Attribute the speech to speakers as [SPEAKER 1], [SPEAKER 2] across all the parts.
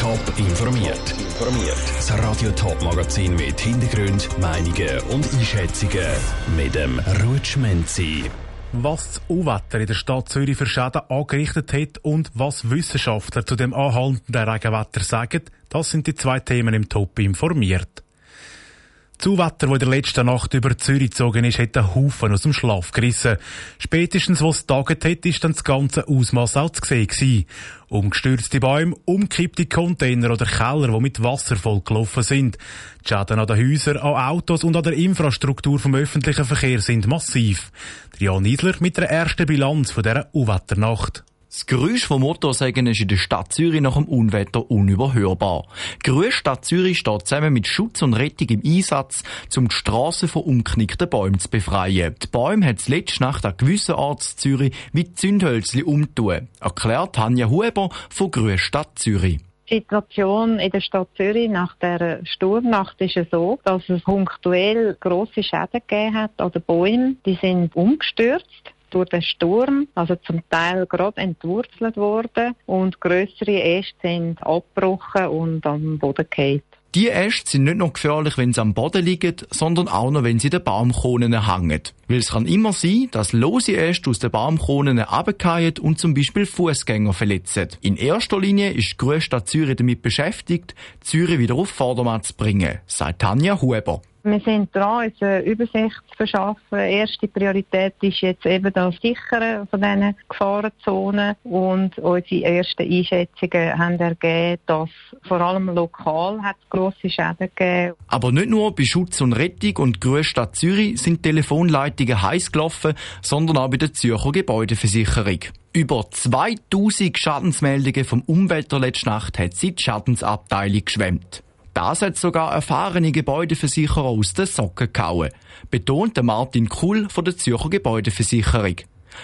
[SPEAKER 1] Top informiert. Informiert. Das Radio Top Magazin mit Hintergrund, Meinungen und Einschätzungen mit dem Rutschmenzi.
[SPEAKER 2] Was das Unwetter in der Stadt Zürich für Schäden angerichtet hat und was Wissenschaftler zu dem anhaltenden Regenwetter sagen, das sind die zwei Themen im Top informiert. Zuwetter, das in der letzten Nacht über Zürich gezogen ist, hat einen Haufen aus dem Schlaf gerissen. Spätestens, wo es taget hat, ist dann das ganze Ausmaß auch zu sehen. Umgestürzte Bäume, umkippte Container oder Keller, die mit Wasser vollgelaufen sind. Die Schäden an den Häusern, an Autos und an der Infrastruktur vom öffentlichen Verkehr sind massiv. Jan Isler mit der ersten Bilanz von dieser Unwetternacht.
[SPEAKER 3] Das Geräusch vom Motorsägen ist in der Stadt Zürich nach dem Unwetter unüberhörbar. Die Stadt Zürich steht zusammen mit Schutz und Rettung im Einsatz, um die Strassen von umknickten Bäumen zu befreien. Die Bäume hat letzte Nacht an gewissen Orten Zürich wie Zündhölzli umtun, erklärt Tanja Huber von Grüne Stadt Zürich.
[SPEAKER 4] Die Situation in der Stadt Zürich nach der Sturmnacht ist so, dass es punktuell grosse Schäden gegeben hat an den Bäumen. Die sind umgestürzt durch den Sturm, also zum Teil gerade entwurzelt worden und größere Äste sind abgebrochen und am Boden gefallen.
[SPEAKER 3] Die Äste sind nicht nur gefährlich, wenn sie am Boden liegen, sondern auch noch, wenn sie in den Baumkronen hängen. Weil es kann immer sein, dass lose Äste aus den Baumkronen runterfallen und zum Beispiel Fußgänger verletzen. In erster Linie ist die Großstadt Zürich damit beschäftigt, Zürich wieder auf Vordermann zu bringen, sagt Tanja Huber.
[SPEAKER 4] Wir sind dran, uns eine Übersicht zu verschaffen. Erste Priorität ist jetzt eben das Sichern von diesen Gefahrenzonen und unsere ersten Einschätzungen haben ergeben, dass vor allem lokal hat grosse Schäden gegeben.
[SPEAKER 3] Aber nicht nur bei Schutz und Rettung und Großstadt Zürich sind Telefonleitungen heiß gelaufen, sondern auch bei der Zürcher Gebäudeversicherung. Über 2000 Schadensmeldungen vom Umwelter letzte Nacht hat sie die Schadensabteilung geschwemmt. Das hat sogar erfahrene Gebäudeversicherer aus den Socken gehauen, betont Martin Kuhl von der Zürcher Gebäudeversicherung.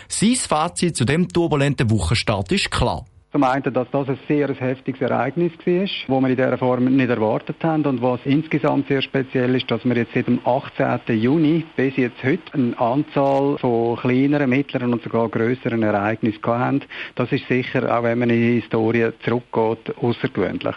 [SPEAKER 3] Sein Fazit zu dem turbulenten Wochenstart ist klar.
[SPEAKER 5] Zum einen, dass das ein sehr heftiges Ereignis war, das wir in dieser Form nicht erwartet haben. Und was insgesamt sehr speziell ist, dass wir jetzt seit dem 18. Juni bis jetzt heute eine Anzahl von kleineren, mittleren und sogar größeren Ereignissen haben. Das ist sicher, auch wenn man in die Historie zurückgeht, außergewöhnlich.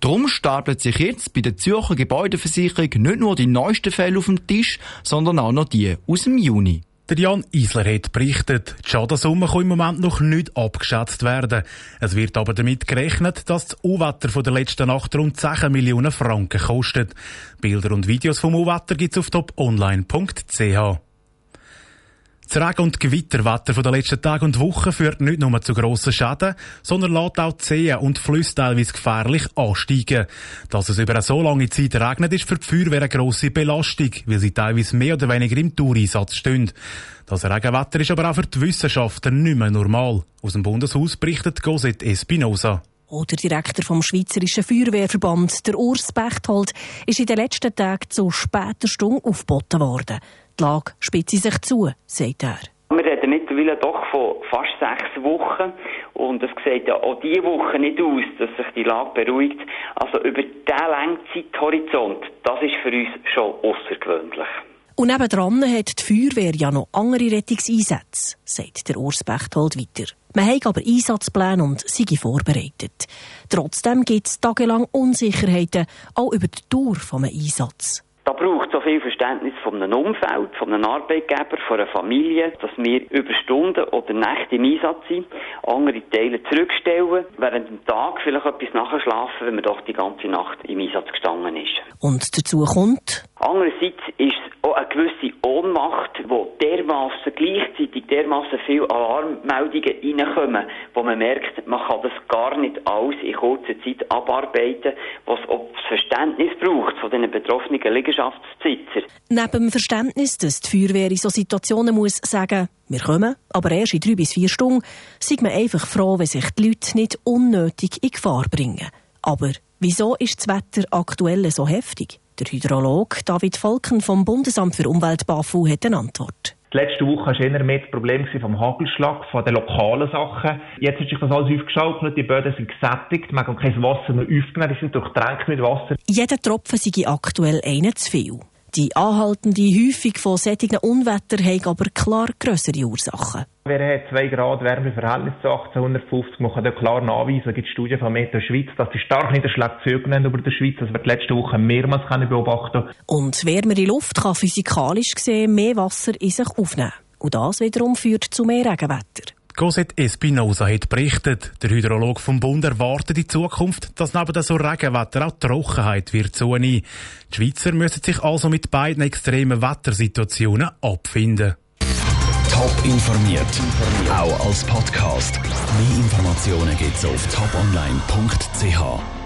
[SPEAKER 3] Darum stapelt sich jetzt bei der Zürcher Gebäudeversicherung nicht nur die neuesten Fälle auf dem Tisch, sondern auch noch die aus dem Juni.
[SPEAKER 2] Der Jan Isler hat berichtet, die Schadensumme kann im Moment noch nicht abgeschätzt werden. Es wird aber damit gerechnet, dass das Unwetter von der letzten Nacht rund 10 Millionen Franken kostet. Bilder und Videos vom Unwetter gibt's auf toponline.ch. Das Regen- und Gewitterwetter der letzten Tage und Wochen führt nicht nur zu grossen Schäden, sondern lässt auch Seen und Flüsse teilweise gefährlich ansteigen. Dass es über eine so lange Zeit regnet, ist für die Feuerwehr eine grosse Belastung, weil sie teilweise mehr oder weniger im Toureinsatz stehen. Das Regenwetter ist aber auch für die Wissenschaftler nicht mehr normal. Aus dem Bundeshaus berichtet Goset Espinosa.
[SPEAKER 6] Oder Direktor vom Schweizerischen Feuerwehrverband, der Urs Bechtold, ist in den letzten Tagen zu später Stunde aufgeboten worden. Die Lage spitze sich zu, sagt er.
[SPEAKER 7] Wir reden mittlerweile doch von fast sechs Wochen und es sieht ja auch diese Woche nicht aus, dass sich die Lage beruhigt. Also über diesen langen Zeithorizont, das ist für uns schon außergewöhnlich.
[SPEAKER 6] Und nebendran hat die Feuerwehr ja noch andere Rettungseinsätze, sagt der Urs Bechtold weiter. Man hat aber Einsatzpläne und sei vorbereitet. Trotzdem gibt es tagelang Unsicherheiten, auch über die Dauer eines Einsatzes.
[SPEAKER 7] Da braucht es so viel Verständnis von einem Umfeld, von einem Arbeitgeber, von einer Familie, dass wir über Stunden oder Nächte im Einsatz sind, andere Teile zurückstellen, während dem Tag vielleicht etwas nachschlafen, wenn man doch die ganze Nacht im Einsatz gestanden ist.
[SPEAKER 6] Und dazu kommt?
[SPEAKER 7] Andererseits ist auch eine gewisse Ohnmacht, wo dermaßen gleichzeitig dermaßen viele Alarmmeldungen reinkommen, wo man merkt, man kann das gar nicht alles in kurzer Zeit abarbeiten, was auch Verständnis braucht von den betroffenen Liegenschaftsbesitzer.
[SPEAKER 6] Neben dem Verständnis, dass die Feuerwehr in so Situationen muss sagen, wir kommen, aber erst in drei bis vier Stunden, sind wir einfach froh, wenn sich die Leute nicht unnötig in Gefahr bringen. Aber wieso ist das Wetter aktuell so heftig? Der Hydrolog David Volken vom Bundesamt für Umwelt BAFU hat eine Antwort.
[SPEAKER 8] Die letzte Woche war eher mehr das Problem vom Hagelschlag, von den lokalen Sachen. Jetzt hat sich das alles aufgeschaukelt, die Böden sind gesättigt, man kann kein Wasser mehr aufgenommen, die sind durchtränkt mit Wasser.
[SPEAKER 6] Jeder Tropfen sei aktuell einer zu viel. Die anhaltende Häufung von solchen Unwetter haben aber klar grössere Ursachen.
[SPEAKER 8] Wir haben 2 Grad Wärmeverhältnis zu 1850. Man kann da klar nachweisen, es gibt Studien von Meteo Schweiz, dass die starken Niederschläge zugenommen über der Schweiz. Das wird letzte Woche mehrmals beobachten
[SPEAKER 6] Und wärmere Luft kann physikalisch gesehen mehr Wasser in sich aufnehmen. Und das wiederum führt zu mehr Regenwetter.
[SPEAKER 2] Cosette Espinosa hat berichtet, der Hydrolog vom Bund erwartet in Zukunft, dass neben so Regenwetter auch Trockenheit wird zunehmen. Die Schweizer müssen sich also mit beiden extremen Wettersituationen abfinden.
[SPEAKER 1] Top informiert, auch als Podcast. Mehr Informationen gibt's auf toponline.ch.